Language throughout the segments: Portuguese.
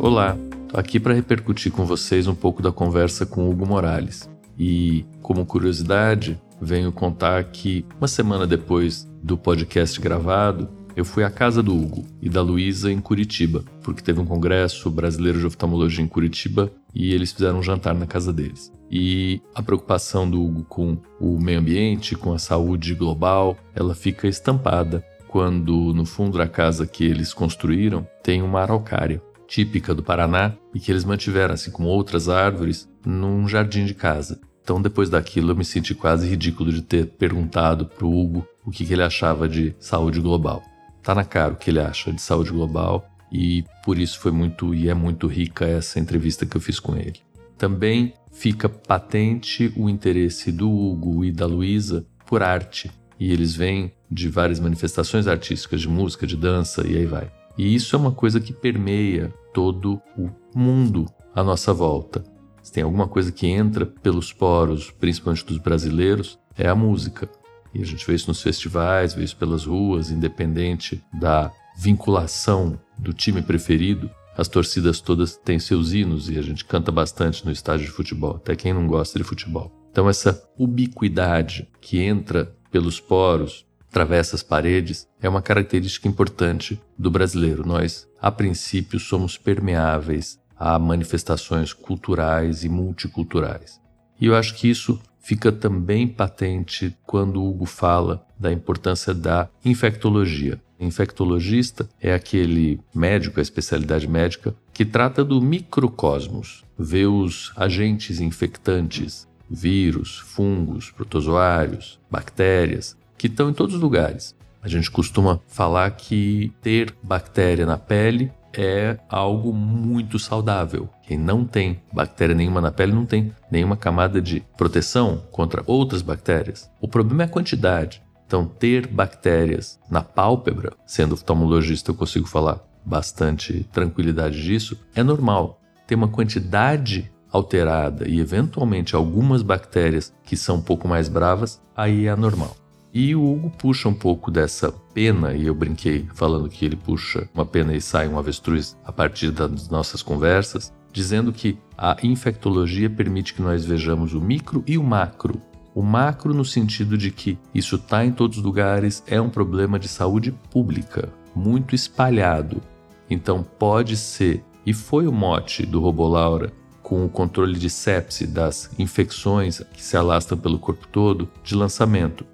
Olá, estou aqui para repercutir com vocês um pouco da conversa com Hugo Morales. E, como curiosidade, venho contar que uma semana depois do podcast gravado, eu fui à casa do Hugo e da Luísa em Curitiba, porque teve um congresso brasileiro de oftalmologia em Curitiba e eles fizeram um jantar na casa deles. E a preocupação do Hugo com o meio ambiente, com a saúde global, ela fica estampada quando no fundo da casa que eles construíram tem uma araucária típica do Paraná e que eles mantiveram, assim como outras árvores, num jardim de casa. Então, depois daquilo, eu me senti quase ridículo de ter perguntado para o Hugo o que, que ele achava de saúde global. Tá na cara o que ele acha de saúde global e por isso foi muito e é muito rica essa entrevista que eu fiz com ele. Também fica patente o interesse do Hugo e da Luísa por arte, e eles vêm de várias manifestações artísticas de música, de dança e aí vai. E isso é uma coisa que permeia todo o mundo à nossa volta. Se tem alguma coisa que entra pelos poros, principalmente dos brasileiros, é a música. E a gente vê isso nos festivais, vê isso pelas ruas, independente da vinculação do time preferido. As torcidas todas têm seus hinos e a gente canta bastante no estádio de futebol, até quem não gosta de futebol. Então, essa ubiquidade que entra pelos poros, atravessa as paredes, é uma característica importante do brasileiro. Nós, a princípio, somos permeáveis a manifestações culturais e multiculturais. E eu acho que isso fica também patente quando Hugo fala da importância da infectologia. Infectologista é aquele médico, a especialidade médica, que trata do microcosmos, vê os agentes infectantes, vírus, fungos, protozoários, bactérias, que estão em todos os lugares. A gente costuma falar que ter bactéria na pele é algo muito saudável. Quem não tem bactéria nenhuma na pele não tem nenhuma camada de proteção contra outras bactérias. O problema é a quantidade. Então, ter bactérias na pálpebra, sendo oftalmologista, eu consigo falar bastante tranquilidade disso, é normal. Ter uma quantidade alterada e eventualmente algumas bactérias que são um pouco mais bravas, aí é anormal. E o Hugo puxa um pouco dessa pena, e eu brinquei falando que ele puxa uma pena e sai um avestruz a partir das nossas conversas, dizendo que a infectologia permite que nós vejamos o micro e o macro. O macro, no sentido de que isso está em todos os lugares, é um problema de saúde pública, muito espalhado. Então, pode ser, e foi o mote do Robolaura com o controle de sepse das infecções que se alastram pelo corpo todo, de lançamento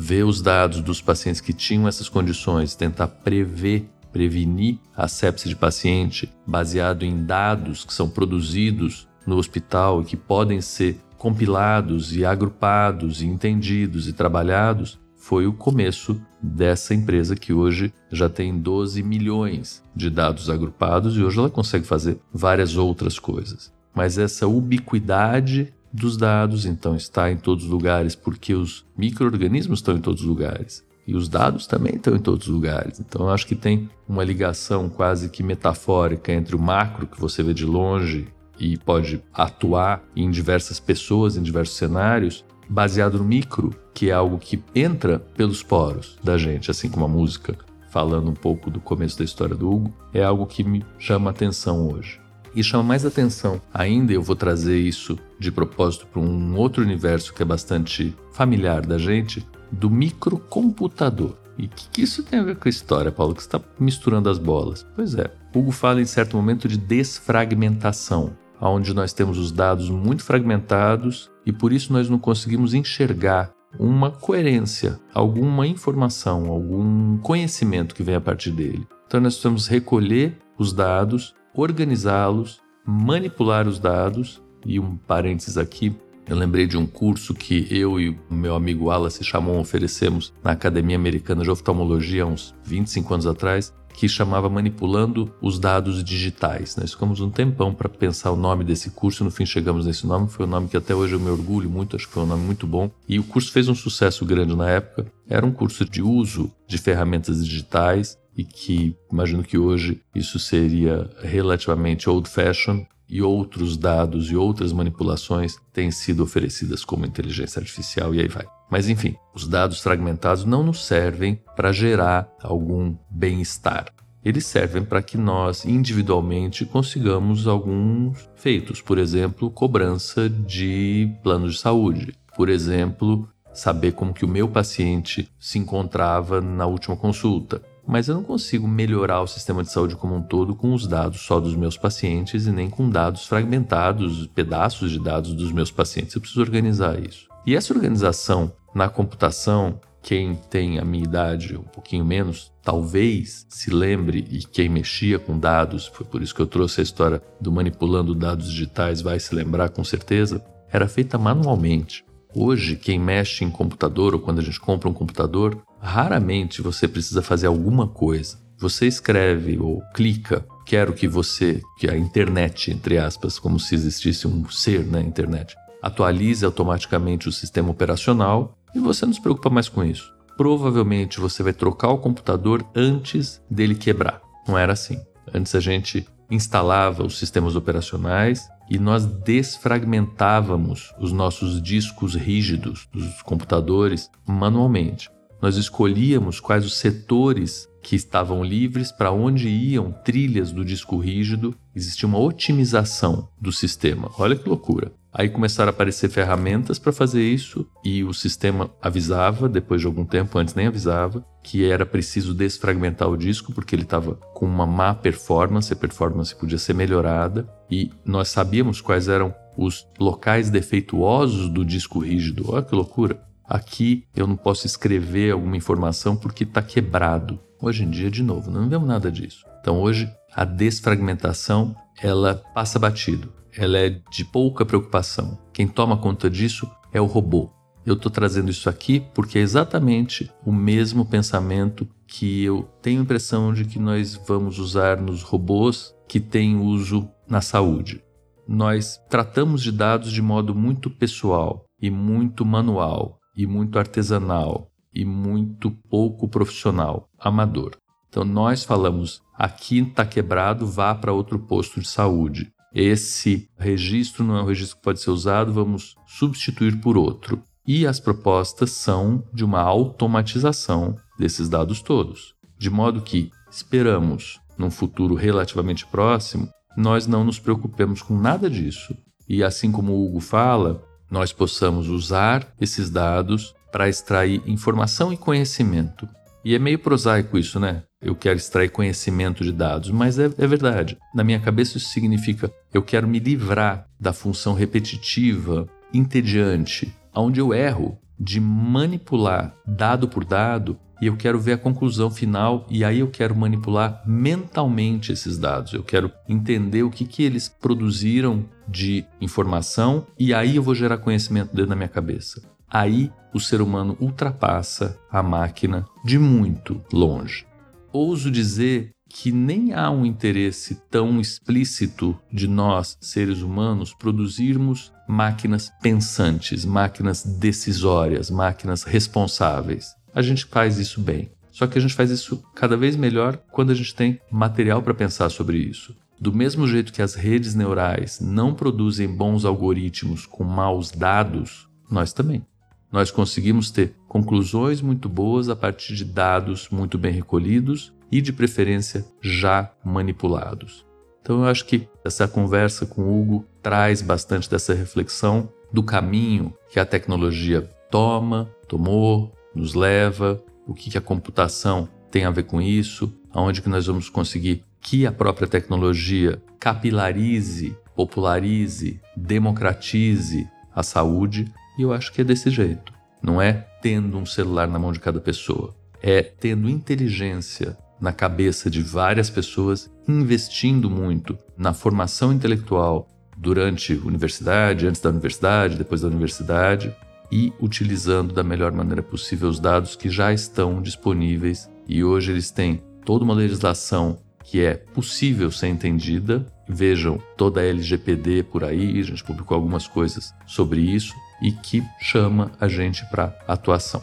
ver os dados dos pacientes que tinham essas condições, tentar prever, prevenir a sepse de paciente baseado em dados que são produzidos no hospital e que podem ser compilados e agrupados e entendidos e trabalhados, foi o começo dessa empresa que hoje já tem 12 milhões de dados agrupados e hoje ela consegue fazer várias outras coisas. Mas essa ubiquidade dos dados, então está em todos os lugares, porque os micro-organismos estão em todos os lugares. E os dados também estão em todos os lugares. Então eu acho que tem uma ligação quase que metafórica entre o macro, que você vê de longe, e pode atuar em diversas pessoas, em diversos cenários, baseado no micro, que é algo que entra pelos poros da gente, assim como a música, falando um pouco do começo da história do Hugo, é algo que me chama atenção hoje. E chama mais atenção ainda, eu vou trazer isso de propósito para um outro universo que é bastante familiar da gente, do microcomputador. E o que, que, isso tem a ver com a história, Paulo? Que está misturando as bolas. Pois é, Hugo fala em certo momento de desfragmentação, onde nós temos os dados muito fragmentados e por isso nós não conseguimos enxergar uma coerência, alguma informação, algum conhecimento que vem a partir dele. Então nós precisamos recolher os dados, organizá-los, manipular os dados e um parênteses aqui, eu lembrei de um curso que eu e o meu amigo Wallace Chamon oferecemos na Academia Americana de Oftalmologia há uns 25 anos atrás, que chamava Manipulando os Dados Digitais. Nós ficamos um tempão para pensar o nome desse curso, no fim chegamos nesse nome, foi um nome que até hoje eu me orgulho muito, acho que foi um nome muito bom. E o curso fez um sucesso grande na época. Era um curso de uso de ferramentas digitais e que imagino que hoje isso seria relativamente old fashioned e outros dados e outras manipulações têm sido oferecidas como inteligência artificial e aí vai. Mas enfim, os dados fragmentados não nos servem para gerar algum bem-estar. Eles servem para que nós individualmente consigamos alguns feitos, por exemplo, cobrança de planos de saúde, por exemplo, saber como que o meu paciente se encontrava na última consulta, mas eu não consigo melhorar o sistema de saúde como um todo com os dados só dos meus pacientes e nem com dados fragmentados, pedaços de dados dos meus pacientes. Eu preciso organizar isso. E essa organização na computação, quem tem a minha idade, um pouquinho menos, talvez se lembre, e quem mexia com dados, foi por isso que eu trouxe a história do manipulando dados digitais, vai se lembrar com certeza, era feita manualmente. Hoje, quem mexe em computador ou quando a gente compra um computador, raramente você precisa fazer alguma coisa. Você escreve ou clica, quero que você, que a internet, entre aspas, como se existisse um ser na internet, atualize automaticamente o sistema operacional e você não se preocupa mais com isso. Provavelmente você vai trocar o computador antes dele quebrar. Não era assim. Antes a gente instalava os sistemas operacionais e nós desfragmentávamos os nossos discos rígidos dos computadores manualmente. Nós escolhíamos quais os setores que estavam livres, para onde iam trilhas do disco rígido, existia uma otimização do sistema. Olha que loucura. Aí começaram a aparecer ferramentas para fazer isso e o sistema avisava, depois de algum tempo, antes nem avisava, que era preciso desfragmentar o disco porque ele estava com uma má performance, a performance podia ser melhorada e nós sabíamos quais eram os locais defeituosos do disco rígido. Olha que loucura. Aqui eu não posso escrever alguma informação porque está quebrado. Hoje em dia, de novo, não vemos nada disso. Então hoje a desfragmentação ela passa batido ela é de pouca preocupação. Quem toma conta disso é o robô. Eu estou trazendo isso aqui porque é exatamente o mesmo pensamento que eu tenho a impressão de que nós vamos usar nos robôs que têm uso na saúde. Nós tratamos de dados de modo muito pessoal e muito manual e muito artesanal e muito pouco profissional, amador. Então nós falamos aqui está quebrado, vá para outro posto de saúde esse registro não é um registro que pode ser usado, vamos substituir por outro. E as propostas são de uma automatização desses dados todos, de modo que esperamos, num futuro relativamente próximo, nós não nos preocupemos com nada disso. E assim como o Hugo fala, nós possamos usar esses dados para extrair informação e conhecimento. E é meio prosaico isso, né? eu quero extrair conhecimento de dados, mas é, é, verdade. Na minha cabeça, isso significa eu quero me livrar da função repetitiva, entediante, onde eu erro de manipular dado por dado e eu quero ver a conclusão final e aí eu quero manipular mentalmente esses dados. Eu quero entender o que, que eles produziram de informação e aí eu vou gerar conhecimento dentro da minha cabeça. Aí o ser humano ultrapassa a máquina de muito longe ouso dizer que nem há um interesse tão explícito de nós, seres humanos, produzirmos máquinas pensantes, máquinas decisórias, máquinas responsáveis. A gente faz isso bem. Só que a gente faz isso cada vez melhor quando a gente tem material para pensar sobre isso. Do mesmo jeito que as redes neurais não produzem bons algoritmos com maus dados, nós também. Nós conseguimos ter conclusões muito boas a partir de dados muito bem recolhidos e, de preferência, já manipulados. Então, eu acho que essa conversa com o Hugo traz bastante dessa reflexão do caminho que a tecnologia toma, tomou, nos leva, o que a computação tem a ver com isso, aonde que nós vamos conseguir que a própria tecnologia capilarize, popularize, democratize a saúde, e eu acho que é desse jeito. Não é tendo um celular na mão de cada pessoa, é tendo inteligência na cabeça de várias pessoas, investindo muito na formação intelectual durante a universidade, antes da universidade, depois da universidade, e utilizando da melhor maneira possível os dados que já estão disponíveis e hoje eles têm toda uma legislação que é possível ser entendida. Vejam toda a LGPD por aí, a gente publicou algumas coisas sobre isso e que chama a gente para atuação.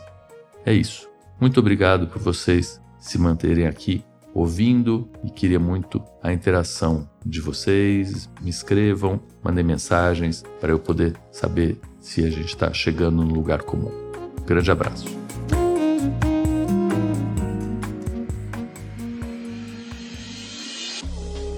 É isso. Muito obrigado por vocês se manterem aqui ouvindo e queria muito a interação de vocês. Me escrevam, mandem mensagens para eu poder saber se a gente está chegando no lugar comum. grande abraço.